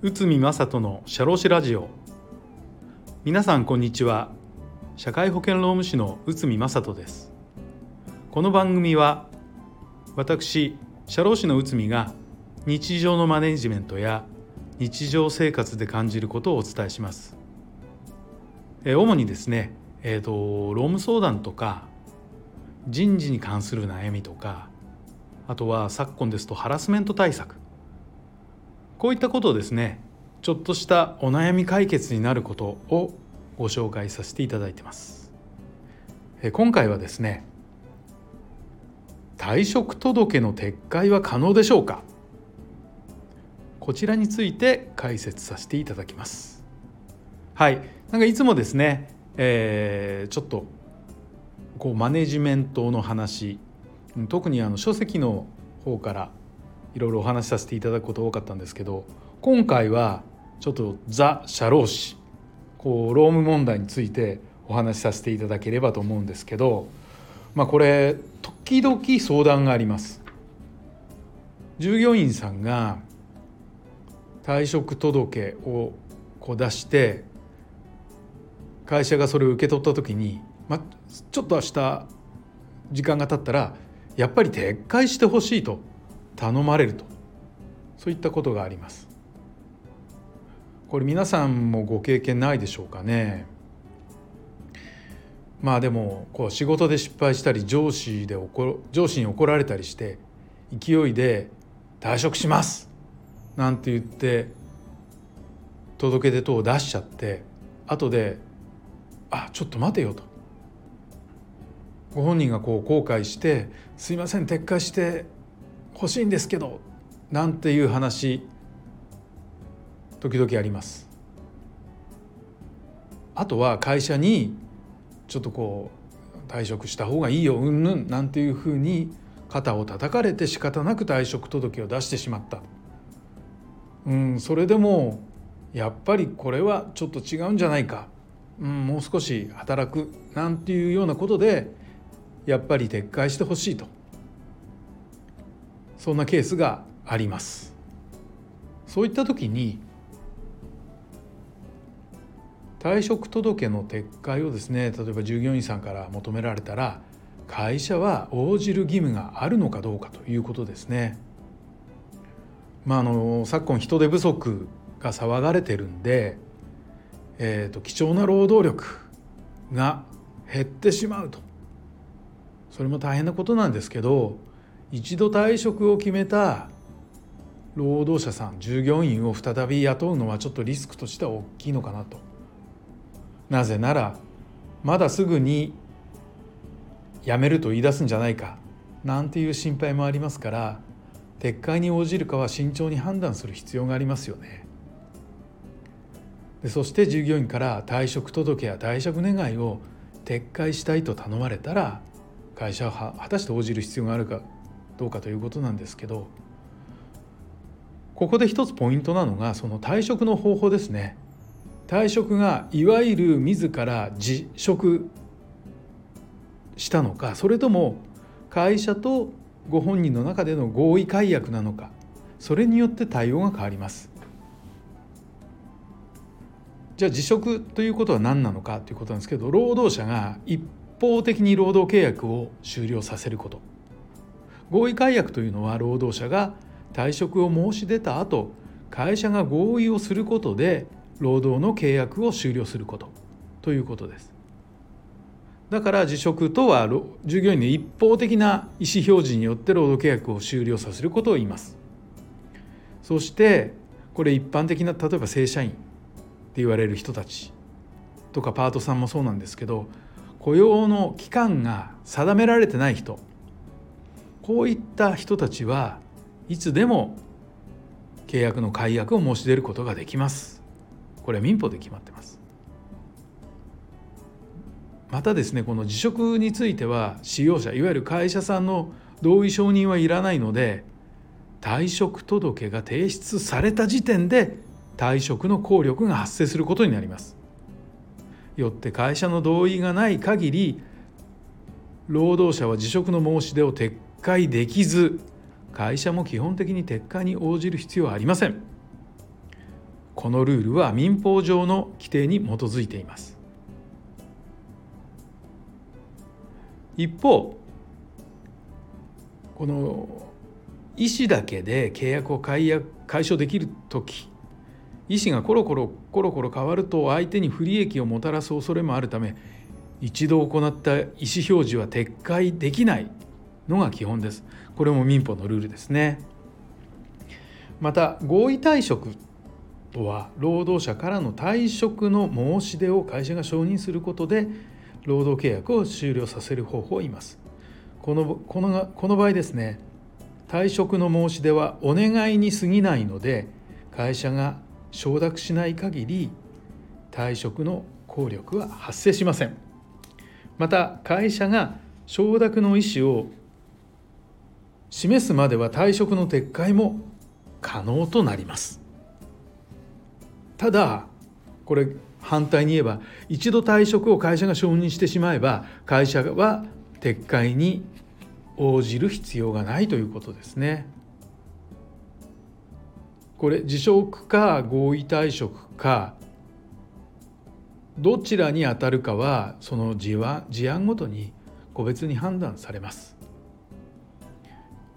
内海正人の社労士ラジオ。皆さんこんにちは。社会保険労務士の内海正人です。この番組は私社労士の内海が日常のマネジメントや日常生活で感じることをお伝えします。主にですね、えーと、労務相談とか人事に関する悩みとかあとは昨今ですとハラスメント対策。こういったことをですねちょっとしたお悩み解決になることをご紹介させていただいてます。今回はですね退職届の撤回は可能でしょうか？こちらについて解説させていただきます。はい。なんかいつもですね、えー、ちょっとこうマネジメントの話特にあの書籍の方からいろいろお話しさせていただくこと多かったんですけど今回はちょっとザ・社労士こう労務問題についてお話しさせていただければと思うんですけどまあこれ時々相談があります。従業員さんが退職届をこう出して会社がそれを受け取った時に、ま、ちょっと明日時間が経ったらやっぱり撤回してほしいと頼まれると。そういったことがあります。これ皆さんもご経験ないでしょうかね。まあでもこう仕事で失敗したり上司で怒上司に怒られたりして勢いで「退職します!」なんて言って届け出等を出しちゃって後で「あちょっと待てよ」と。ご本人がこう後悔して「すいません撤回して欲しいんですけどなんていう話時々あります。あとは会社にちょっとこう退職した方がいいようんぬんなんていうふうに肩を叩かれて仕方なく退職届を出してしまった。うんそれでもやっぱりこれはちょっと違うんじゃないか、うん、もう少し働くなんていうようなことでやっぱり撤回してほしいと。そんなケースがあります。そういった時に退職届の撤回をですね例えば従業員さんから求められたら会社は応じる義務があるのかどうかということですね。まあ、あの昨今人手不足が騒がれてるんで、えーと、貴重な労働力が減ってしまうと。それも大変なことなんですけど一度退職を決めた労働者さん従業員を再び雇うのはちょっとリスクとしては大きいのかなと。なぜならまだすぐに辞めると言い出すんじゃないかなんていう心配もありますから撤回に応じるかは慎重に判断する必要がありますよね。でそして従業員から退職届や退職願を撤回したいと頼まれたら会社は果たして応じる必要があるかどうかということなんですけどここで一つポイントなのがその退職の方法ですね。退職がいわゆる自ら辞職したのかそれとも会社とご本人の中での合意解約なのかそれによって対応が変わります。じゃあ辞職ということは何なのかということなんですけど労働者が一方的に労働契約を終了させること。合意解約というのは労働者が退職を申し出た後会社が合意をすることで労働の契約を終了することということです。だから辞職とは従業員の一方的な意思表示によって労働契約を終了させることを言います。そしてこれ一般的な例えば正社員って言われる人たちとかパートさんもそうなんですけど雇用の期間が定められてない人。こういった人たちはいつでも契約の解約を申し出ることができます。これは民法で決まってます。またですねこの辞職については使用者いわゆる会社さんの同意承認はいらないので退職届が提出された時点で退職の効力が発生することになります。よって会社の同意がない限り労働者は辞職の申し出を撤会できず会社も基本的に撤回に応じる必要はありません。このルールは民法上の規定に基づいています。一方この意思だけで契約を解約解消できる時意思がコロコロコロコロ変わると相手に不利益をもたらす恐れもあるため一度行った意思表示は撤回できないのが基本です。これも民法のルールですね。また合意退職とは労働者からの退職の申し出を会社が承認することで労働契約を終了させる方法を言います。このこのこの場合ですね退職の申し出はお願いに過ぎないので会社が承諾しない限り退職の効力は発生しませんまた会社が承諾の意思を示すまでは退職の撤回も可能となりますただこれ反対に言えば一度退職を会社が承認してしまえば会社は撤回に応じる必要がないということですね。これ辞職か合意退職かどちらに当たるかはその事案ごとに個別に判断されます。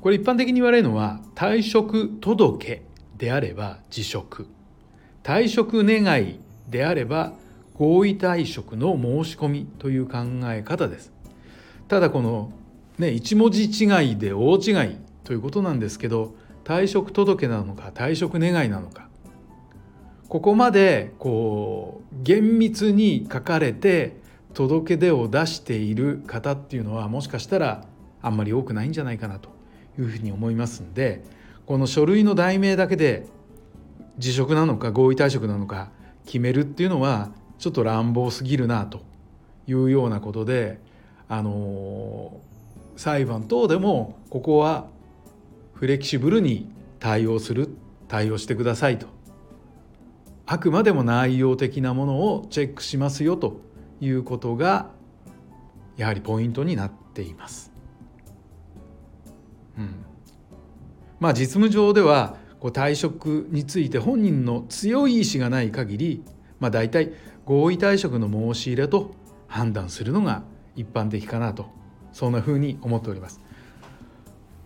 これ一般的に言われるのは退職届であれば辞職退職願いであれば合意退職の申し込みという考え方です。ただこのね一文字違いで大違いということなんですけど退職届なのか退職願いなのか。ここまでこう厳密に書かれて届け出を出している方っていうのはもしかしたらあんまり多くないんじゃないかなというふうに思いますんでこの書類の題名だけで辞職なのか合意退職なのか決めるっていうのはちょっと乱暴すぎるなというようなことであの裁判等でもここはフレキシブルに対応する対応してくださいとあくまでも内容的なものをチェックしますよということがやはりポイントになっています。うん、まあ実務上ではこう退職について本人の強い意志がない限り、まあ、大体合意退職の申し入れと判断するのが一般的かなとそんなふうに思っております。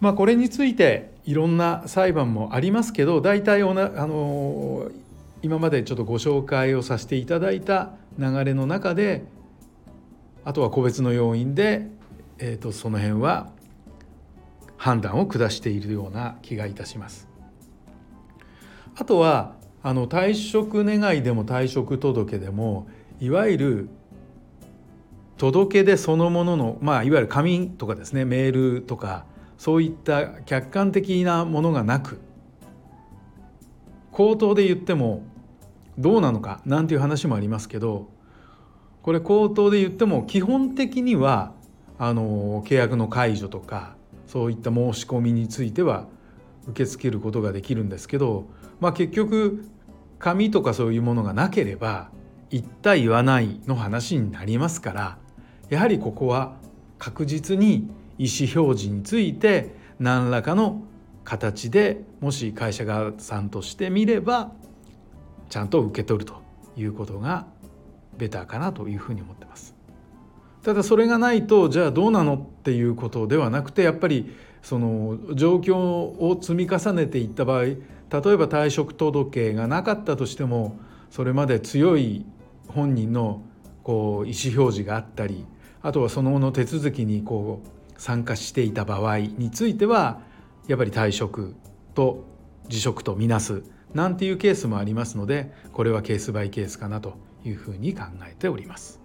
まあ、これについていろんな裁判もありますけど大体おなあの今までちょっとご紹介をさせていただいた流れの中であとは個別の要因で、えー、とその辺は判断を下しているような気がいたします。あとはあの退職願いでも退職届でもいわゆる届け出そのものの、まあ、いわゆる紙とかですねメールとかそういった客観的なものがなく口頭で言ってもどうなのかなんていう話もありますけどこれ口頭で言っても基本的にはあの契約の解除とかそういった申し込みについては受け付けることができるんですけどまあ、結局紙とかそういうものがなければ言った言わないの話になりますからやはりここは確実に意思表示について何らかの形でもし会社側さんとしてみればちゃんと受け取るということがベターかなというふうに思ってます。ただそれがないとじゃあどうなのっていうことではなくてやっぱりその状況を積み重ねていった場合例えば退職届がなかったとしてもそれまで強い本人のこう意思表示があったりあとはその後の手続きにこう参加していた場合についてはやっぱり退職と辞職とみなすなんていうケースもありますのでこれはケースバイケースかなというふうに考えております。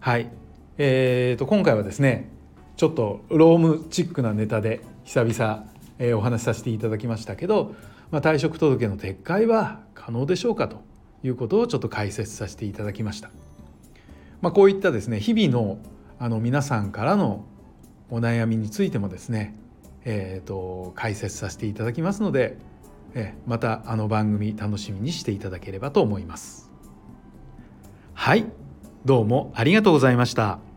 はい、えーと、今回はですねちょっとロームチックなネタで久々、えー、お話しさせていただきましたけどまあ、退職届の撤回は可能でしょうかということをちょっと解説させていただきました。まあ、こういったですね日々のあの皆さんからのお悩みについてもですね、えーと、解説させていただきますので、えまたあの番組楽しみにしていただければと思います。はいどうもありがとうございました。